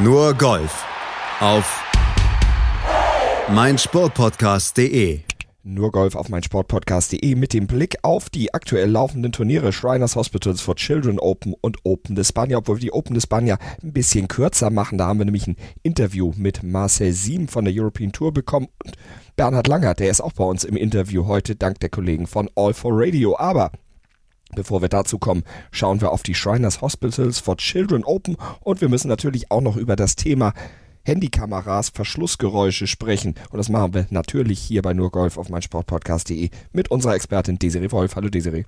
Nur Golf auf meinsportpodcast.de. Nur Golf auf meinsportpodcast.de mit dem Blick auf die aktuell laufenden Turniere Shriners Hospitals for Children Open und Open de Spania, obwohl wir die Open de Spania ein bisschen kürzer machen. Da haben wir nämlich ein Interview mit Marcel Siem von der European Tour bekommen und Bernhard Langer, der ist auch bei uns im Interview heute, dank der Kollegen von All for Radio. Aber Bevor wir dazu kommen, schauen wir auf die Shriners Hospitals for Children Open und wir müssen natürlich auch noch über das Thema Handykameras, Verschlussgeräusche sprechen. Und das machen wir natürlich hier bei nurgolf auf meinsportpodcast.de mit unserer Expertin Desiree Wolf. Hallo Desiree.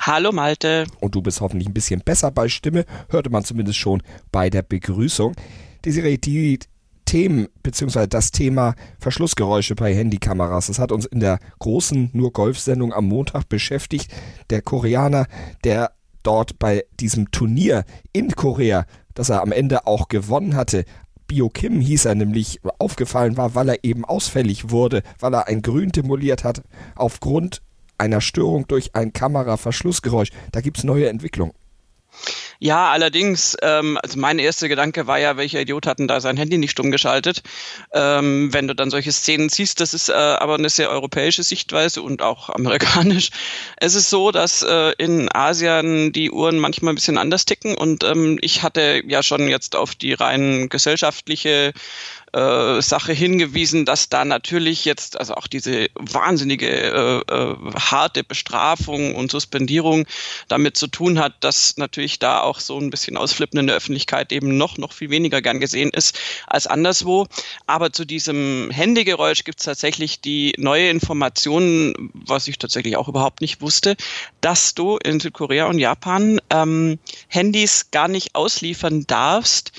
Hallo Malte. Und du bist hoffentlich ein bisschen besser bei Stimme, hörte man zumindest schon bei der Begrüßung. Desiree, die Themen beziehungsweise das Thema Verschlussgeräusche bei Handykameras. Das hat uns in der großen Nur Golf-Sendung am Montag beschäftigt. Der Koreaner, der dort bei diesem Turnier in Korea, das er am Ende auch gewonnen hatte, Bio Kim hieß er nämlich, aufgefallen war, weil er eben ausfällig wurde, weil er ein Grün demoliert hat, aufgrund einer Störung durch ein Kameraverschlussgeräusch. Da gibt es neue Entwicklungen. Ja, allerdings, ähm, also mein erster Gedanke war ja, welcher Idiot hat denn da sein Handy nicht stumm geschaltet? Ähm, wenn du dann solche Szenen siehst, das ist äh, aber eine sehr europäische Sichtweise und auch amerikanisch. Es ist so, dass äh, in Asien die Uhren manchmal ein bisschen anders ticken und ähm, ich hatte ja schon jetzt auf die rein gesellschaftliche äh, Sache hingewiesen, dass da natürlich jetzt also auch diese wahnsinnige äh, äh, harte Bestrafung und Suspendierung damit zu tun hat, dass natürlich da auch so ein bisschen Ausflippen in der Öffentlichkeit eben noch noch viel weniger gern gesehen ist als anderswo. Aber zu diesem Handygeräusch gibt es tatsächlich die neue Information, was ich tatsächlich auch überhaupt nicht wusste, dass du in Südkorea und Japan ähm, Handys gar nicht ausliefern darfst,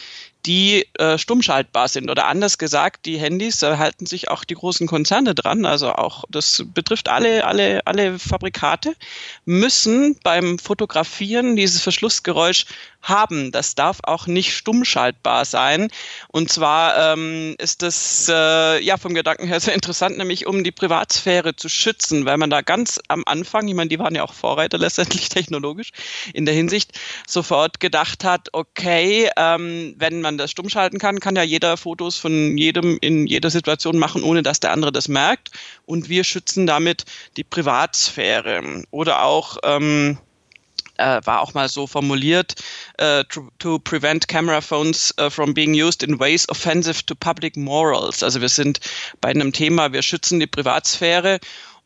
die äh, stummschaltbar sind. Oder anders gesagt, die Handys, da halten sich auch die großen Konzerne dran, also auch, das betrifft alle, alle, alle Fabrikate, müssen beim Fotografieren dieses Verschlussgeräusch haben. Das darf auch nicht stummschaltbar sein. Und zwar ähm, ist das äh, ja vom Gedanken her sehr interessant, nämlich um die Privatsphäre zu schützen, weil man da ganz am Anfang, ich meine, die waren ja auch Vorreiter letztendlich technologisch in der Hinsicht, sofort gedacht hat, okay, ähm, wenn man das stummschalten kann, kann ja jeder Fotos von jedem in jeder Situation machen, ohne dass der andere das merkt. Und wir schützen damit die Privatsphäre. Oder auch ähm, äh, war auch mal so formuliert, uh, to, to, prevent camera phones uh, from being used in ways offensive to public morals. Also wir sind bei einem Thema, wir schützen die Privatsphäre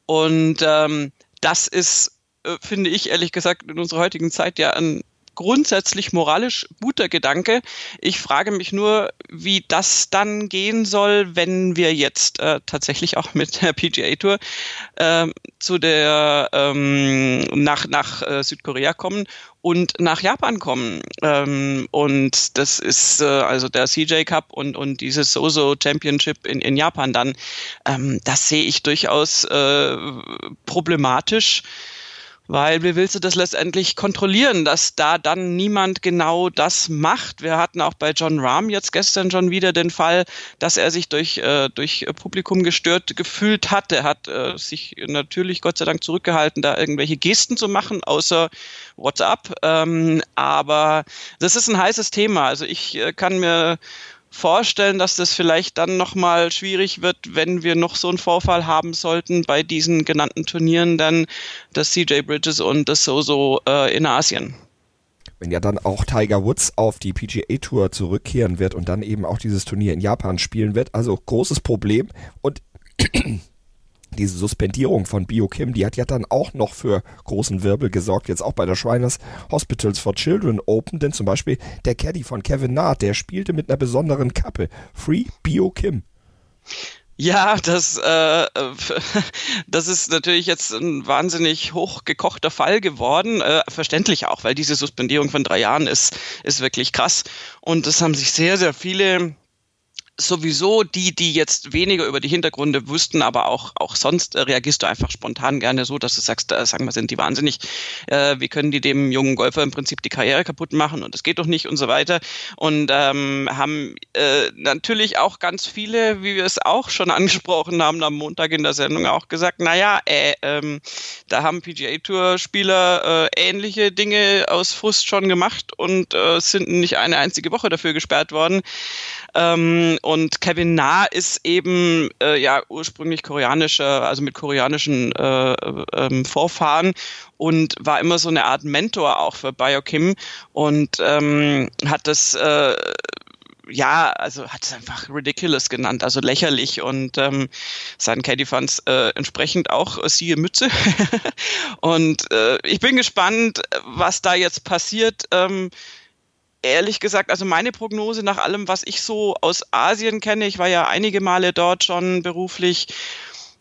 und ähm, das ist, äh, finde ich ehrlich gesagt, in unserer heutigen Zeit ja ein grundsätzlich moralisch guter Gedanke. Ich frage mich nur, wie das dann gehen soll, wenn wir jetzt äh, tatsächlich auch mit der PGA Tour äh, zu der ähm, nach nach äh, Südkorea kommen und nach Japan kommen. Ähm, und das ist äh, also der CJ Cup und, und dieses Soso Championship in, in Japan dann. Ähm, das sehe ich durchaus äh, problematisch weil wie willst du das letztendlich kontrollieren, dass da dann niemand genau das macht? Wir hatten auch bei John Rahm jetzt gestern schon wieder den Fall, dass er sich durch, äh, durch Publikum gestört gefühlt hat. Er hat äh, sich natürlich Gott sei Dank zurückgehalten, da irgendwelche Gesten zu machen, außer WhatsApp. Ähm, aber das ist ein heißes Thema. Also ich äh, kann mir vorstellen, dass das vielleicht dann nochmal schwierig wird, wenn wir noch so einen Vorfall haben sollten bei diesen genannten Turnieren, dann das CJ Bridges und das Soso äh, in Asien. Wenn ja dann auch Tiger Woods auf die PGA Tour zurückkehren wird und dann eben auch dieses Turnier in Japan spielen wird, also großes Problem und diese Suspendierung von Bio Kim, die hat ja dann auch noch für großen Wirbel gesorgt, jetzt auch bei der Shriners Hospitals for Children Open, denn zum Beispiel der Caddy von Kevin Naht, der spielte mit einer besonderen Kappe. Free Bio Kim. Ja, das, äh, das ist natürlich jetzt ein wahnsinnig hochgekochter Fall geworden. Äh, verständlich auch, weil diese Suspendierung von drei Jahren ist, ist wirklich krass. Und das haben sich sehr, sehr viele sowieso die, die jetzt weniger über die Hintergründe wussten, aber auch, auch sonst äh, reagierst du einfach spontan gerne so, dass du sagst, äh, sagen wir, sind die wahnsinnig, äh, wie können die dem jungen Golfer im Prinzip die Karriere kaputt machen und das geht doch nicht und so weiter. Und ähm, haben äh, natürlich auch ganz viele, wie wir es auch schon angesprochen haben am Montag in der Sendung auch gesagt, naja, äh, ähm, da haben PGA-Tour-Spieler äh, ähnliche Dinge aus Frust schon gemacht und äh, sind nicht eine einzige Woche dafür gesperrt worden. Ähm, und Kevin Na ist eben äh, ja ursprünglich koreanischer, also mit koreanischen äh, ähm, Vorfahren und war immer so eine Art Mentor auch für Biokim und ähm, hat das äh, ja, also hat es einfach ridiculous genannt, also lächerlich und ähm, seinen Caddy-Fans äh, entsprechend auch äh, siehe Mütze. und äh, ich bin gespannt, was da jetzt passiert. Ähm, ehrlich gesagt, also meine Prognose nach allem, was ich so aus Asien kenne, ich war ja einige Male dort schon beruflich,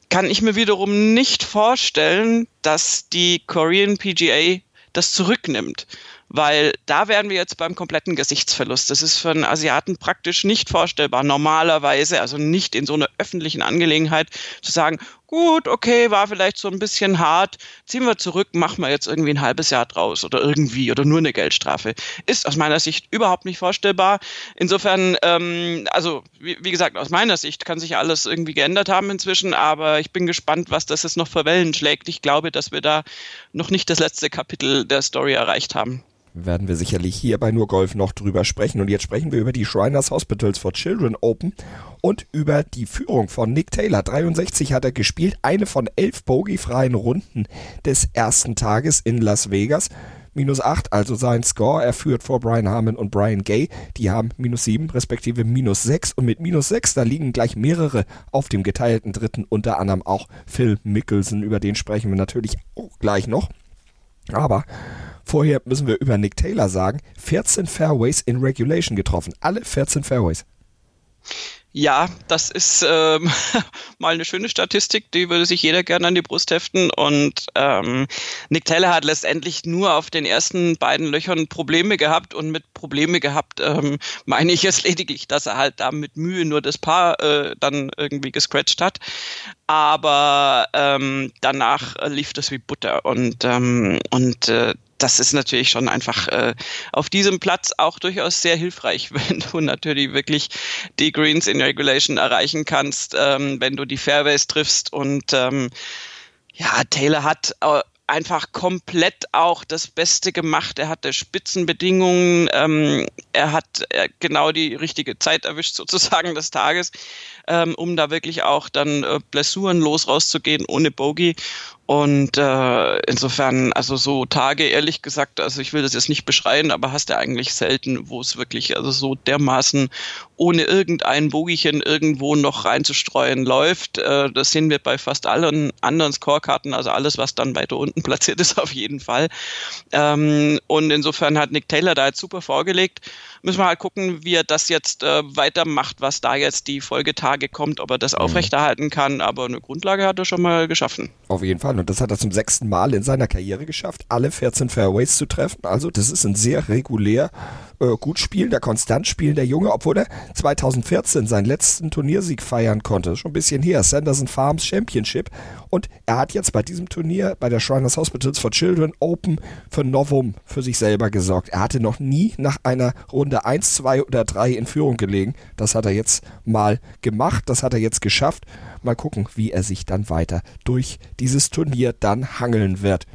kann ich mir wiederum nicht vorstellen, dass die Korean PGA das zurücknimmt weil da wären wir jetzt beim kompletten Gesichtsverlust. Das ist für einen Asiaten praktisch nicht vorstellbar, normalerweise, also nicht in so einer öffentlichen Angelegenheit zu sagen, gut, okay, war vielleicht so ein bisschen hart, ziehen wir zurück, machen wir jetzt irgendwie ein halbes Jahr draus oder irgendwie oder nur eine Geldstrafe. Ist aus meiner Sicht überhaupt nicht vorstellbar. Insofern, ähm, also wie, wie gesagt, aus meiner Sicht kann sich alles irgendwie geändert haben inzwischen, aber ich bin gespannt, was das jetzt noch für Wellen schlägt. Ich glaube, dass wir da noch nicht das letzte Kapitel der Story erreicht haben werden wir sicherlich hier bei Nur Golf noch drüber sprechen. Und jetzt sprechen wir über die Shriners Hospitals for Children Open und über die Führung von Nick Taylor. 63 hat er gespielt, eine von elf bogiefreien Runden des ersten Tages in Las Vegas. Minus 8, also sein Score. Er führt vor Brian Harmon und Brian Gay. Die haben minus 7, respektive minus 6. Und mit minus 6, da liegen gleich mehrere auf dem geteilten dritten, unter anderem auch Phil Mickelson. Über den sprechen wir natürlich auch gleich noch. Aber Vorher müssen wir über Nick Taylor sagen, 14 Fairways in Regulation getroffen. Alle 14 Fairways. Ja, das ist ähm, mal eine schöne Statistik, die würde sich jeder gerne an die Brust heften. Und ähm, Nick Taylor hat letztendlich nur auf den ersten beiden Löchern Probleme gehabt und mit Probleme gehabt ähm, meine ich jetzt lediglich, dass er halt da mit Mühe nur das Paar äh, dann irgendwie gescratcht hat. Aber ähm, danach lief das wie Butter und ähm, und äh, das ist natürlich schon einfach äh, auf diesem Platz auch durchaus sehr hilfreich, wenn du natürlich wirklich die Greens in Regulation erreichen kannst, ähm, wenn du die Fairways triffst und ähm, ja, Taylor hat äh, einfach komplett auch das Beste gemacht. Er hatte Spitzenbedingungen, ähm, er hat äh, genau die richtige Zeit erwischt sozusagen des Tages, ähm, um da wirklich auch dann äh, blessurenlos rauszugehen ohne Bogey. Und äh, insofern, also so Tage, ehrlich gesagt, also ich will das jetzt nicht beschreien, aber hast du eigentlich selten, wo es wirklich also so dermaßen ohne irgendein Bogeychen irgendwo noch reinzustreuen läuft. Äh, das sehen wir bei fast allen anderen Scorekarten, also alles, was dann weiter unten platziert ist, auf jeden Fall. Ähm, und insofern hat Nick Taylor da jetzt super vorgelegt müssen wir halt gucken, wie er das jetzt äh, weitermacht, was da jetzt die Folgetage kommt, ob er das mhm. aufrechterhalten kann. Aber eine Grundlage hat er schon mal geschaffen. Auf jeden Fall. Und das hat er zum sechsten Mal in seiner Karriere geschafft, alle 14 Fairways zu treffen. Also das ist ein sehr regulär äh, gut spielender, konstant spielender Junge, obwohl er 2014 seinen letzten Turniersieg feiern konnte. Schon ein bisschen her. Sanderson Farms Championship. Und er hat jetzt bei diesem Turnier, bei der Shriners Hospitals for Children Open für Novum für sich selber gesorgt. Er hatte noch nie nach einer Runde 1, 2 oder 3 in Führung gelegen. Das hat er jetzt mal gemacht. Das hat er jetzt geschafft. Mal gucken, wie er sich dann weiter durch dieses Turnier dann hangeln wird.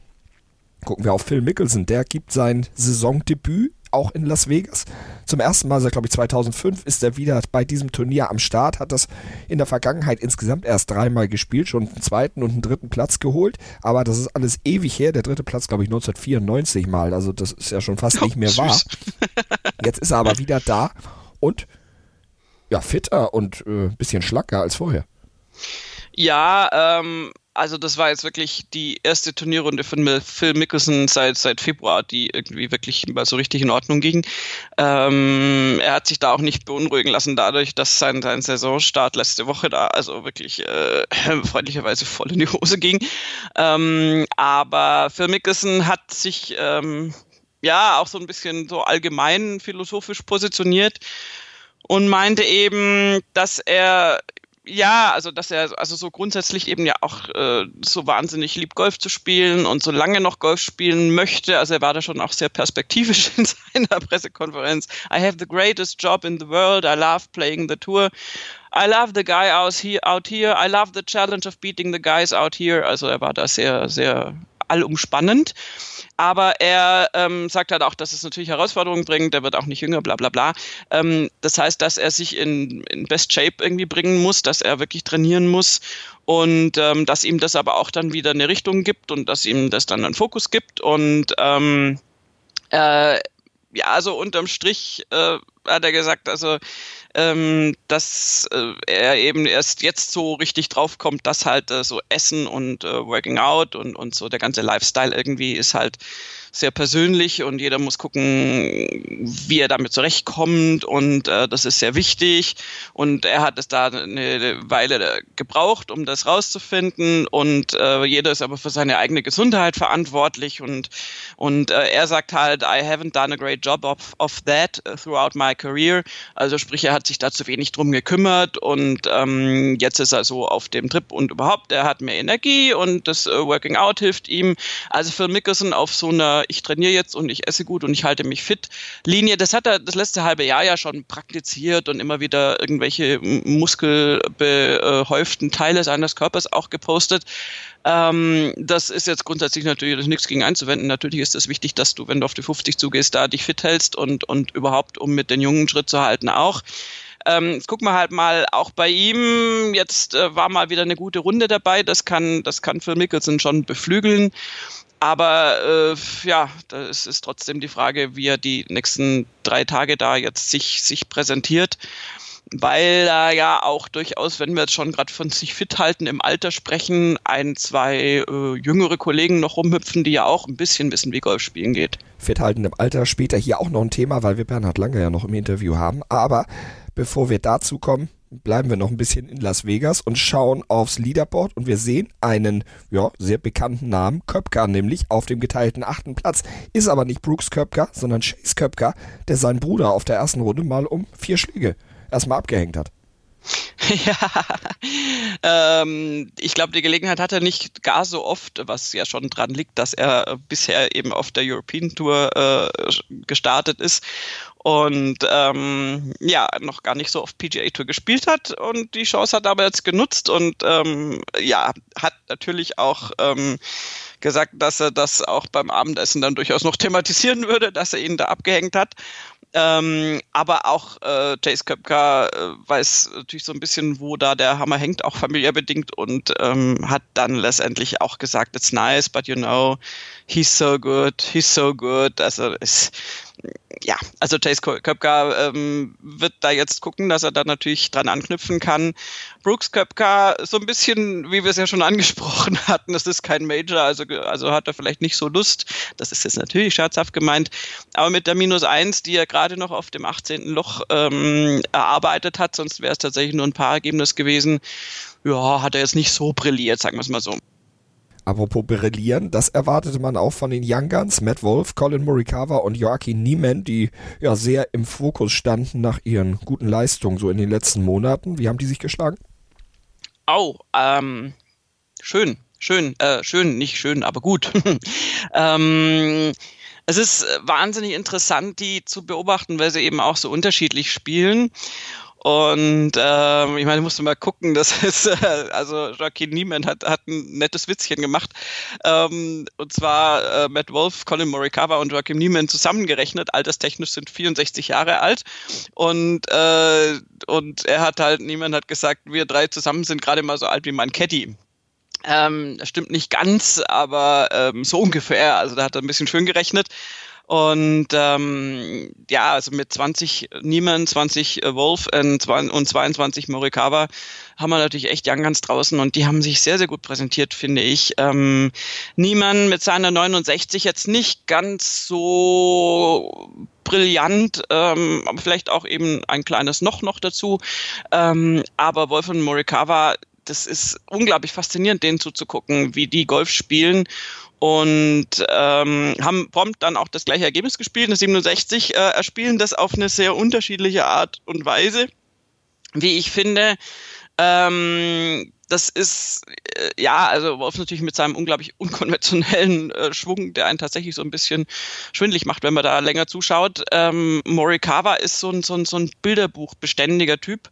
Gucken wir auf Phil Mickelson. Der gibt sein Saisondebüt auch in Las Vegas. Zum ersten Mal seit, glaube ich, 2005 ist er wieder bei diesem Turnier am Start, hat das in der Vergangenheit insgesamt erst dreimal gespielt, schon einen zweiten und einen dritten Platz geholt, aber das ist alles ewig her. Der dritte Platz, glaube ich, 1994 mal, also das ist ja schon fast oh, nicht mehr süß. wahr. Jetzt ist er aber wieder da und ja, fitter und ein äh, bisschen schlacker als vorher. Ja, ähm, also das war jetzt wirklich die erste Turnierrunde von Phil Mickelson seit, seit Februar, die irgendwie wirklich mal so richtig in Ordnung ging. Ähm, er hat sich da auch nicht beunruhigen lassen dadurch, dass sein, sein Saisonstart letzte Woche da also wirklich äh, freundlicherweise voll in die Hose ging. Ähm, aber Phil Mickelson hat sich ähm, ja auch so ein bisschen so allgemein philosophisch positioniert und meinte eben, dass er ja, also dass er also so grundsätzlich eben ja auch äh, so wahnsinnig liebt, Golf zu spielen und so lange noch Golf spielen möchte. Also er war da schon auch sehr perspektivisch in seiner Pressekonferenz. I have the greatest job in the world. I love playing the tour. I love the guy out here. Out here. I love the challenge of beating the guys out here. Also er war da sehr, sehr allumspannend. Aber er ähm, sagt halt auch, dass es natürlich Herausforderungen bringt, er wird auch nicht jünger, bla bla bla. Ähm, das heißt, dass er sich in, in Best Shape irgendwie bringen muss, dass er wirklich trainieren muss und ähm, dass ihm das aber auch dann wieder eine Richtung gibt und dass ihm das dann einen Fokus gibt. Und ähm, äh, ja, also unterm Strich äh, hat er gesagt, also ähm, dass äh, er eben erst jetzt so richtig draufkommt, dass halt äh, so Essen und äh, Working Out und, und so der ganze Lifestyle irgendwie ist halt sehr persönlich und jeder muss gucken, wie er damit zurechtkommt und äh, das ist sehr wichtig und er hat es da eine Weile gebraucht, um das rauszufinden und äh, jeder ist aber für seine eigene Gesundheit verantwortlich und und äh, er sagt halt, I haven't done a great job of, of that throughout my career, also sprich, er hat sich da zu wenig drum gekümmert und ähm, jetzt ist er so auf dem Trip und überhaupt, er hat mehr Energie und das äh, Working Out hilft ihm. Also Phil Mickelson auf so einer ich trainiere jetzt und ich esse gut und ich halte mich fit Linie, das hat er das letzte halbe Jahr ja schon praktiziert und immer wieder irgendwelche muskelbehäuften Teile seines Körpers auch gepostet. Ähm, das ist jetzt grundsätzlich natürlich nichts gegen einzuwenden. Natürlich ist es wichtig, dass du, wenn du auf die 50 zugehst, da dich fit hältst und, und überhaupt, um mit den Jungen Schritt zu halten, auch. Ähm, jetzt gucken wir halt mal auch bei ihm. Jetzt äh, war mal wieder eine gute Runde dabei. Das kann, das kann Phil Mickelson schon beflügeln. Aber äh, ja, das ist trotzdem die Frage, wie er die nächsten drei Tage da jetzt sich, sich präsentiert. Weil er ja auch durchaus, wenn wir jetzt schon gerade von sich fit halten, im Alter sprechen, ein, zwei äh, jüngere Kollegen noch rumhüpfen, die ja auch ein bisschen wissen, wie Golf spielen geht. Fit halten im Alter, später hier auch noch ein Thema, weil wir Bernhard Lange ja noch im Interview haben. Aber bevor wir dazu kommen, bleiben wir noch ein bisschen in Las Vegas und schauen aufs Leaderboard und wir sehen einen ja, sehr bekannten Namen, Köpker, nämlich auf dem geteilten achten Platz. Ist aber nicht Brooks Köpker, sondern Chase Köpker, der seinen Bruder auf der ersten Runde mal um vier Schläge erstmal abgehängt hat. Ja, ähm, ich glaube, die Gelegenheit hat er nicht gar so oft, was ja schon dran liegt, dass er bisher eben auf der European Tour äh, gestartet ist und ähm, ja, noch gar nicht so auf PGA Tour gespielt hat und die Chance hat aber jetzt genutzt und ähm, ja, hat natürlich auch ähm, gesagt, dass er das auch beim Abendessen dann durchaus noch thematisieren würde, dass er ihn da abgehängt hat. Ähm, aber auch äh, Chase Köpker äh, weiß natürlich so ein bisschen, wo da der Hammer hängt, auch familiär bedingt und ähm, hat dann letztendlich auch gesagt, it's nice, but you know, he's so good, he's so good. Also es, ja, also Chase Köpka ähm, wird da jetzt gucken, dass er da natürlich dran anknüpfen kann. Brooks Köpka, so ein bisschen, wie wir es ja schon angesprochen hatten, das ist kein Major, also, also hat er vielleicht nicht so Lust. Das ist jetzt natürlich scherzhaft gemeint. Aber mit der Minus eins, die er gerade noch auf dem 18. Loch ähm, erarbeitet hat, sonst wäre es tatsächlich nur ein paar Ergebnis gewesen, ja, hat er jetzt nicht so brilliert, sagen wir es mal so. Apropos brillieren, das erwartete man auch von den Young Guns, Matt Wolf, Colin Morikawa und Joachim Niemann, die ja sehr im Fokus standen nach ihren guten Leistungen so in den letzten Monaten. Wie haben die sich geschlagen? Oh, ähm, schön, schön, äh, schön, nicht schön, aber gut. ähm, es ist wahnsinnig interessant, die zu beobachten, weil sie eben auch so unterschiedlich spielen. Und ähm, ich meine, ich musste mal gucken, das ist, äh, also Joaquin Niemann hat, hat ein nettes Witzchen gemacht. Ähm, und zwar äh, Matt Wolf, Colin Morikawa und Joaquin Niemann zusammengerechnet, alterstechnisch sind 64 Jahre alt. Und, äh, und er hat halt, Niemann hat gesagt, wir drei zusammen sind gerade mal so alt wie mein Caddy. Ähm, das stimmt nicht ganz, aber ähm, so ungefähr. Also da hat er ein bisschen schön gerechnet. Und ähm, ja, also mit 20 Niemann, 20 äh, Wolf und 22 Morikawa haben wir natürlich echt Young Guns draußen und die haben sich sehr, sehr gut präsentiert, finde ich. Ähm, Niemann mit seiner 69 jetzt nicht ganz so brillant, ähm, aber vielleicht auch eben ein kleines Noch noch dazu. Ähm, aber Wolf und Morikawa das ist unglaublich faszinierend, denen zuzugucken, wie die Golf spielen und ähm, haben prompt dann auch das gleiche Ergebnis gespielt, eine 67, äh, erspielen das auf eine sehr unterschiedliche Art und Weise, wie ich finde. Ähm, das ist, äh, ja, also Wolf natürlich mit seinem unglaublich unkonventionellen äh, Schwung, der einen tatsächlich so ein bisschen schwindlig macht, wenn man da länger zuschaut. Ähm, Morikawa ist so ein, so ein, so ein Bilderbuchbeständiger Typ.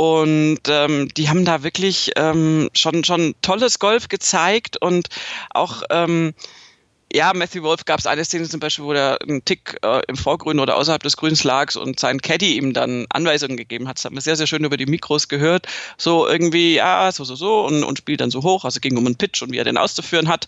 Und ähm, die haben da wirklich ähm, schon, schon tolles Golf gezeigt und auch ähm, ja, Matthew Wolf gab es eine Szene zum Beispiel, wo der einen Tick äh, im Vorgrün oder außerhalb des Grüns lag und sein Caddy ihm dann Anweisungen gegeben hat. Das hat man sehr, sehr schön über die Mikros gehört. So irgendwie, ja, so, so, so und, und spielt dann so hoch. Also ging um einen Pitch und wie er den auszuführen hat.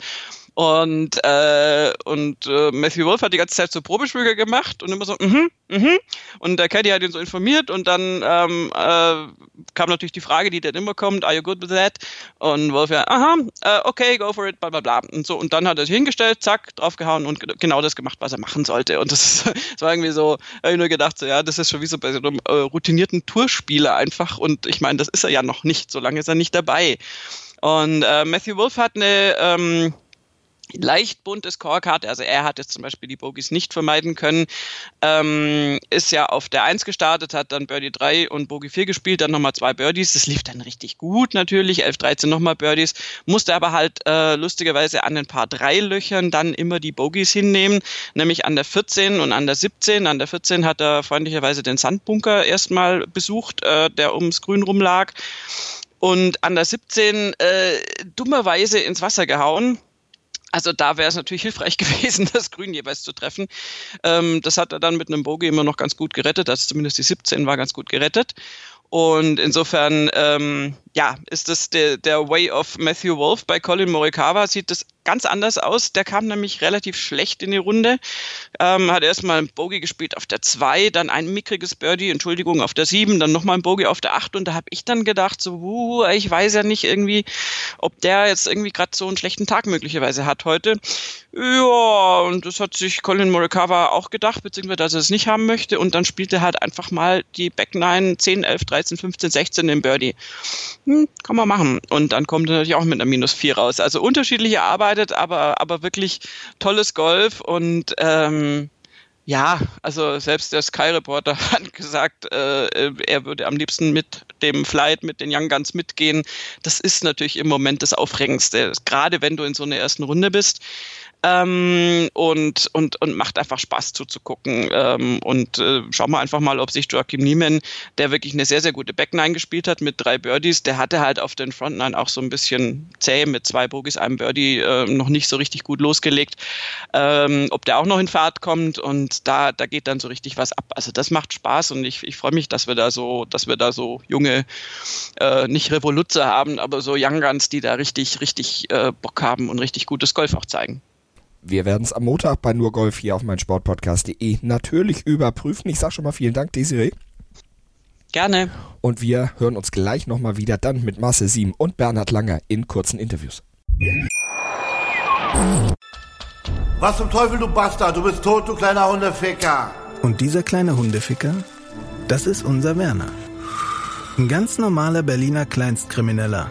Und, äh, und äh, Matthew Wolf hat die ganze Zeit so Probeschwüge gemacht und immer so, mhm, mhm. Und der Caddy hat ihn so informiert und dann ähm, äh, kam natürlich die Frage, die dann immer kommt, are you good with that? Und Wolf ja, aha, äh, okay, go for it, bla bla bla. Und so, und dann hat er sich hingestellt, zack, draufgehauen und genau das gemacht, was er machen sollte. Und das, das war irgendwie so, habe ich nur gedacht, so, ja, das ist schon wie so bei so einem äh, routinierten Tourspieler einfach. Und ich meine, das ist er ja noch nicht, so lange ist er nicht dabei. Und äh, Matthew Wolf hat eine ähm, leicht buntes Scorecard, also er hat jetzt zum Beispiel die Bogies nicht vermeiden können, ähm, ist ja auf der 1 gestartet, hat dann Birdie 3 und Bogie 4 gespielt, dann nochmal zwei Birdies, das lief dann richtig gut natürlich, 11, 13 nochmal Birdies, musste aber halt äh, lustigerweise an den paar drei Löchern dann immer die Bogies hinnehmen, nämlich an der 14 und an der 17, an der 14 hat er freundlicherweise den Sandbunker erstmal besucht, äh, der ums Grün rumlag und an der 17 äh, dummerweise ins Wasser gehauen also da wäre es natürlich hilfreich gewesen, das Grün jeweils zu treffen. Ähm, das hat er dann mit einem Bogie immer noch ganz gut gerettet. Also zumindest die 17 war ganz gut gerettet. Und insofern, ähm, ja, ist das der, der Way of Matthew Wolf. Bei Colin Morikawa sieht das ganz anders aus. Der kam nämlich relativ schlecht in die Runde. Ähm, hat erstmal ein Bogey gespielt auf der 2, dann ein mickriges Birdie, Entschuldigung, auf der 7, dann nochmal ein Bogey auf der 8 und da habe ich dann gedacht, so, uh, ich weiß ja nicht irgendwie, ob der jetzt irgendwie gerade so einen schlechten Tag möglicherweise hat heute. Ja, und das hat sich Colin Morikawa auch gedacht, beziehungsweise dass er es nicht haben möchte und dann spielte er halt einfach mal die Back 9, 10, 11, 13, 15, 16 im Birdie. Hm, kann man machen. Und dann kommt er natürlich auch mit einer Minus 4 raus. Also unterschiedliche arbeitet, aber, aber wirklich tolles Golf und ähm, ja, also selbst der Sky Reporter hat gesagt, äh, er würde am liebsten mit dem Flight, mit den Young Guns mitgehen. Das ist natürlich im Moment das Aufregendste, gerade wenn du in so einer ersten Runde bist ähm, und, und, und macht einfach Spaß zuzugucken. Ähm, und äh, schauen wir einfach mal, ob sich Joachim Niemann, der wirklich eine sehr, sehr gute Backnine gespielt hat mit drei Birdies, der hatte halt auf den Frontline auch so ein bisschen zäh mit zwei Bogies, einem Birdie äh, noch nicht so richtig gut losgelegt. Ähm, ob der auch noch in Fahrt kommt und da, da geht dann so richtig was ab. Also das macht Spaß und ich, ich freue mich, dass wir da so, dass wir da so junge, äh, nicht Revoluzzer haben, aber so Young Guns, die da richtig, richtig äh, Bock haben und richtig gutes Golf auch zeigen. Wir werden es am Montag bei nur Golf hier auf mein Sportpodcast.de natürlich überprüfen. Ich sage schon mal vielen Dank, Desiree. Gerne. Und wir hören uns gleich nochmal wieder dann mit Marcel Siem und Bernhard Langer in kurzen Interviews. Was zum Teufel, du Bastard? Du bist tot, du kleiner Hundeficker. Und dieser kleine Hundeficker, das ist unser Werner. Ein ganz normaler Berliner Kleinstkrimineller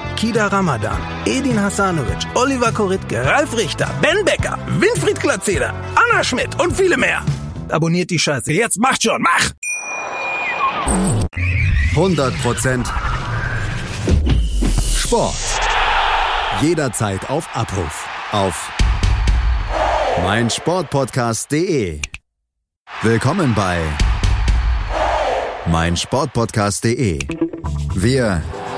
Kida Ramadan, Edin Hasanovic, Oliver Koritke, Ralf Richter, Ben Becker, Winfried Glatzeder, Anna Schmidt und viele mehr. Abonniert die Scheiße. Jetzt macht schon, mach! 100% Sport. Jederzeit auf Abruf. Auf meinsportpodcast.de. Willkommen bei meinsportpodcast.de. Wir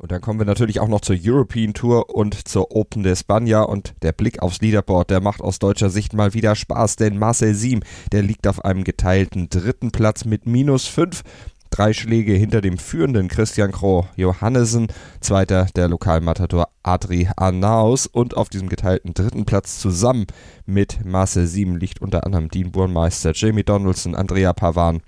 Und dann kommen wir natürlich auch noch zur European Tour und zur Open de España. Und der Blick aufs Leaderboard, der macht aus deutscher Sicht mal wieder Spaß, denn Marcel Siem, der liegt auf einem geteilten dritten Platz mit minus 5 drei Schläge hinter dem führenden Christian Kroh Johannesen, zweiter der Lokalmatador Adri Arnaus und auf diesem geteilten dritten Platz zusammen mit Marcel Sieben liegt unter anderem Dean Burmeister, Jamie Donaldson, Andrea Pavan,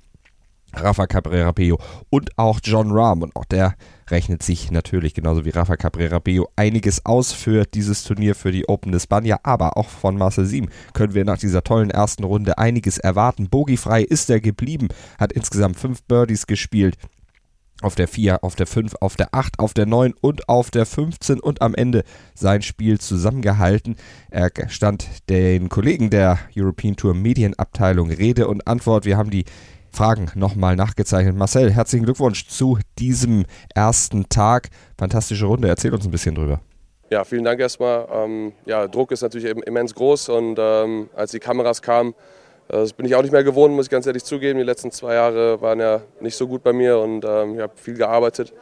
Rafa Cabrera Bello und auch John Rahm. Und auch der rechnet sich natürlich genauso wie Rafa Cabrera Bello einiges aus für dieses Turnier, für die Open Spanier. Aber auch von Marcel Sieben können wir nach dieser tollen ersten Runde einiges erwarten. Bogiefrei ist er geblieben, hat insgesamt fünf Birdies gespielt auf der 4, auf der 5, auf der 8, auf der 9 und auf der 15 und am Ende sein Spiel zusammengehalten. Er stand den Kollegen der European Tour Medienabteilung Rede und Antwort. Wir haben die Fragen nochmal nachgezeichnet. Marcel, herzlichen Glückwunsch zu diesem ersten Tag. Fantastische Runde. Erzähl uns ein bisschen drüber. Ja, vielen Dank erstmal. Ähm, ja, Druck ist natürlich immens groß und ähm, als die Kameras kamen, äh, das bin ich auch nicht mehr gewohnt, muss ich ganz ehrlich zugeben. Die letzten zwei Jahre waren ja nicht so gut bei mir und ähm, ich habe viel gearbeitet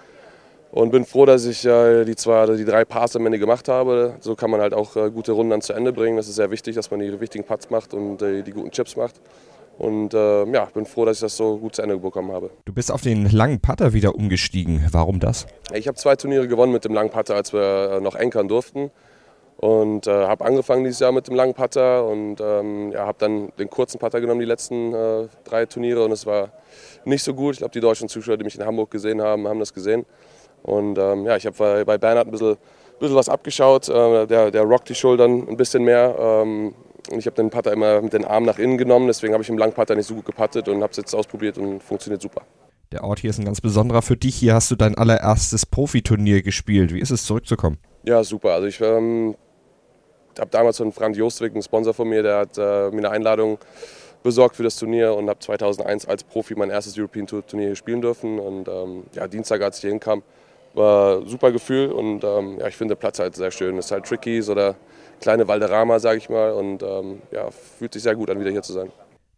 und bin froh, dass ich äh, die, zwei, die drei Parts am Ende gemacht habe. So kann man halt auch äh, gute Runden dann zu Ende bringen. Das ist sehr wichtig, dass man die wichtigen Putts macht und äh, die guten Chips macht. Und äh, ja, bin froh, dass ich das so gut zu Ende bekommen habe. Du bist auf den langen Putter wieder umgestiegen. Warum das? Ich habe zwei Turniere gewonnen mit dem langen Putter, als wir äh, noch ankern durften. Und äh, habe angefangen dieses Jahr mit dem langen Putter und ähm, ja, habe dann den kurzen Putter genommen, die letzten äh, drei Turniere. Und es war nicht so gut. Ich glaube, die deutschen Zuschauer, die mich in Hamburg gesehen haben, haben das gesehen. Und ähm, ja, ich habe bei, bei Bernhard ein bisschen, bisschen was abgeschaut. Äh, der, der rockt die Schultern ein bisschen mehr. Ähm, und ich habe den Putter immer mit den Armen nach innen genommen, deswegen habe ich im Langputter nicht so gut gepattet und habe es jetzt ausprobiert und funktioniert super. Der Ort hier ist ein ganz besonderer für dich. Hier hast du dein allererstes Profiturnier gespielt. Wie ist es zurückzukommen? Ja, super. Also ich ähm, habe damals von Frank Jostwick, ein Sponsor von mir, der hat äh, mir eine Einladung besorgt für das Turnier und habe 2001 als Profi mein erstes European Tour Turnier spielen dürfen. Und ähm, ja, Dienstag, als ich hier hinkam, war ein super Gefühl und ähm, ja, ich finde den Platz halt sehr schön. Es ist halt tricky, so der kleine Valderrama, sage ich mal. Und ähm, ja, fühlt sich sehr gut an, wieder hier zu sein.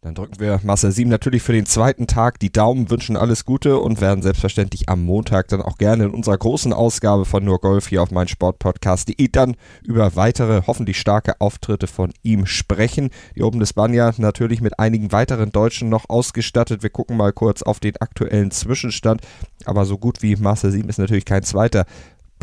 Dann drücken wir Marcel Sieben natürlich für den zweiten Tag die Daumen, wünschen alles Gute und werden selbstverständlich am Montag dann auch gerne in unserer großen Ausgabe von Nur Golf hier auf mein Sportpodcast.de dann über weitere, hoffentlich starke Auftritte von ihm sprechen. Die Open des Banja natürlich mit einigen weiteren Deutschen noch ausgestattet. Wir gucken mal kurz auf den aktuellen Zwischenstand. Aber so gut wie Marcel Sieben ist natürlich kein zweiter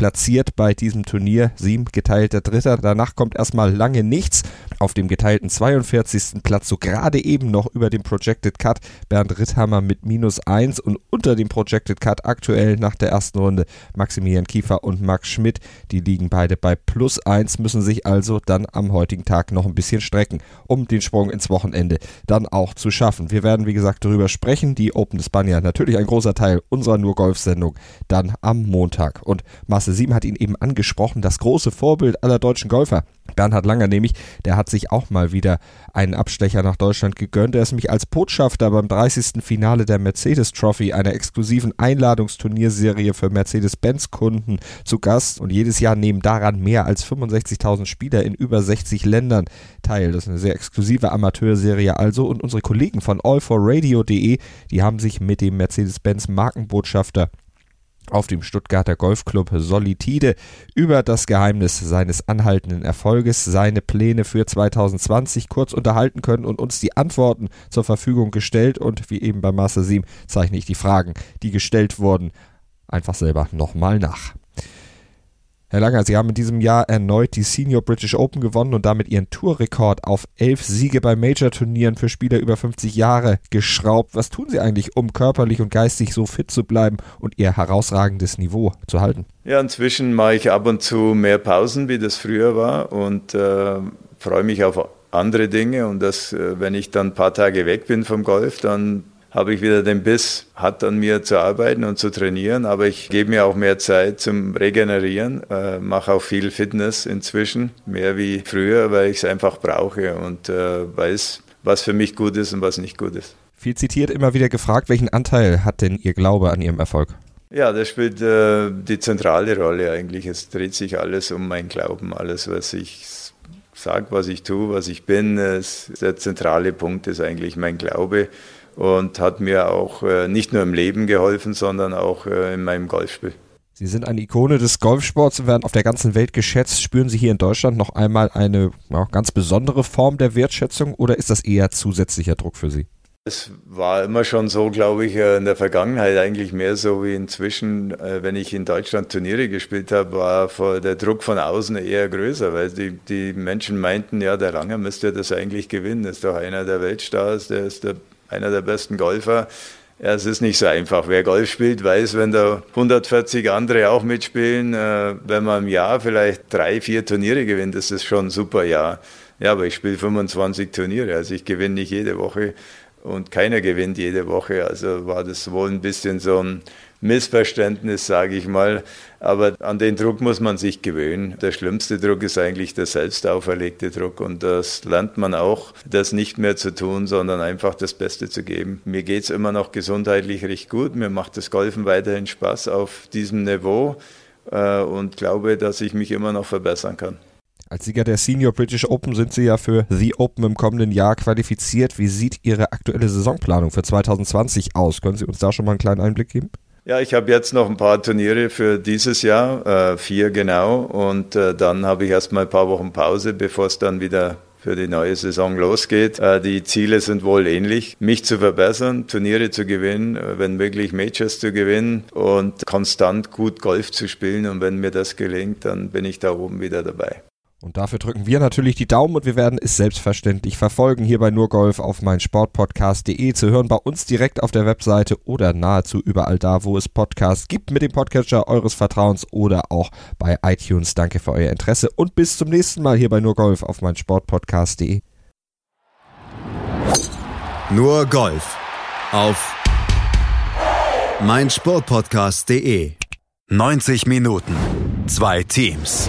platziert bei diesem Turnier. Sieben geteilter Dritter. Danach kommt erstmal lange nichts. Auf dem geteilten 42. Platz, so gerade eben noch über dem Projected Cut, Bernd Ritthammer mit minus 1 und unter dem Projected Cut aktuell nach der ersten Runde Maximilian Kiefer und Max Schmidt. Die liegen beide bei plus 1, müssen sich also dann am heutigen Tag noch ein bisschen strecken, um den Sprung ins Wochenende dann auch zu schaffen. Wir werden, wie gesagt, darüber sprechen. Die Open Spanier natürlich ein großer Teil unserer Nur Golf-Sendung dann am Montag. Und Marcel Klasse 7 hat ihn eben angesprochen, das große Vorbild aller deutschen Golfer. Bernhard Langer nämlich, der hat sich auch mal wieder einen Abstecher nach Deutschland gegönnt. Er ist nämlich als Botschafter beim 30. Finale der Mercedes Trophy, einer exklusiven Einladungsturnierserie für Mercedes-Benz-Kunden, zu Gast. Und jedes Jahr nehmen daran mehr als 65.000 Spieler in über 60 Ländern teil. Das ist eine sehr exklusive Amateurserie also. Und unsere Kollegen von allforradio.de, die haben sich mit dem Mercedes-Benz Markenbotschafter auf dem Stuttgarter Golfclub Solitide über das Geheimnis seines anhaltenden Erfolges, seine Pläne für 2020 kurz unterhalten können und uns die Antworten zur Verfügung gestellt und wie eben bei Master 7 zeichne ich die Fragen, die gestellt wurden, einfach selber nochmal nach. Herr Langer, Sie haben in diesem Jahr erneut die Senior British Open gewonnen und damit Ihren Tourrekord auf elf Siege bei Major-Turnieren für Spieler über 50 Jahre geschraubt. Was tun Sie eigentlich, um körperlich und geistig so fit zu bleiben und Ihr herausragendes Niveau zu halten? Ja, inzwischen mache ich ab und zu mehr Pausen, wie das früher war und äh, freue mich auf andere Dinge und das, äh, wenn ich dann ein paar Tage weg bin vom Golf, dann habe ich wieder den Biss, hat an mir zu arbeiten und zu trainieren, aber ich gebe mir auch mehr Zeit zum Regenerieren, äh, mache auch viel Fitness inzwischen, mehr wie früher, weil ich es einfach brauche und äh, weiß, was für mich gut ist und was nicht gut ist. Viel zitiert, immer wieder gefragt, welchen Anteil hat denn Ihr Glaube an Ihrem Erfolg? Ja, das spielt äh, die zentrale Rolle eigentlich. Es dreht sich alles um mein Glauben, alles, was ich sage, was ich tue, was ich bin. Es, der zentrale Punkt ist eigentlich mein Glaube und hat mir auch äh, nicht nur im Leben geholfen, sondern auch äh, in meinem Golfspiel. Sie sind eine Ikone des Golfsports und werden auf der ganzen Welt geschätzt. Spüren Sie hier in Deutschland noch einmal eine ja, ganz besondere Form der Wertschätzung oder ist das eher zusätzlicher Druck für Sie? Es war immer schon so, glaube ich, äh, in der Vergangenheit eigentlich mehr so wie inzwischen, wenn ich in Deutschland Turniere gespielt habe, war der Druck von außen eher größer, weil die, die Menschen meinten, ja, der Ranger müsste das eigentlich gewinnen, ist doch einer der Weltstars, der ist der, einer der besten Golfer. Ja, es ist nicht so einfach. Wer Golf spielt, weiß, wenn da 140 andere auch mitspielen, äh, wenn man im Jahr vielleicht drei, vier Turniere gewinnt, ist das schon ein super Jahr. Ja, aber ich spiele 25 Turniere, also ich gewinne nicht jede Woche und keiner gewinnt jede Woche. Also war das wohl ein bisschen so ein Missverständnis, sage ich mal. Aber an den Druck muss man sich gewöhnen. Der schlimmste Druck ist eigentlich der selbst auferlegte Druck. Und das lernt man auch, das nicht mehr zu tun, sondern einfach das Beste zu geben. Mir geht es immer noch gesundheitlich recht gut. Mir macht das Golfen weiterhin Spaß auf diesem Niveau äh, und glaube, dass ich mich immer noch verbessern kann. Als Sieger der Senior British Open sind Sie ja für The Open im kommenden Jahr qualifiziert. Wie sieht Ihre aktuelle Saisonplanung für 2020 aus? Können Sie uns da schon mal einen kleinen Einblick geben? Ja, ich habe jetzt noch ein paar Turniere für dieses Jahr, äh, vier genau, und äh, dann habe ich erstmal ein paar Wochen Pause, bevor es dann wieder für die neue Saison losgeht. Äh, die Ziele sind wohl ähnlich. Mich zu verbessern, Turniere zu gewinnen, äh, wenn möglich Majors zu gewinnen und konstant gut Golf zu spielen. Und wenn mir das gelingt, dann bin ich da oben wieder dabei. Und dafür drücken wir natürlich die Daumen und wir werden es selbstverständlich verfolgen hier bei Nurgolf auf meinsportpodcast.de zu hören bei uns direkt auf der Webseite oder nahezu überall da, wo es Podcasts gibt mit dem Podcatcher eures Vertrauens oder auch bei iTunes. Danke für euer Interesse und bis zum nächsten Mal hier bei Nurgolf auf meinsportpodcast.de. Nur Golf auf meinsportpodcast.de. 90 Minuten, zwei Teams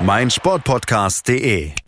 meinsportpodcast.de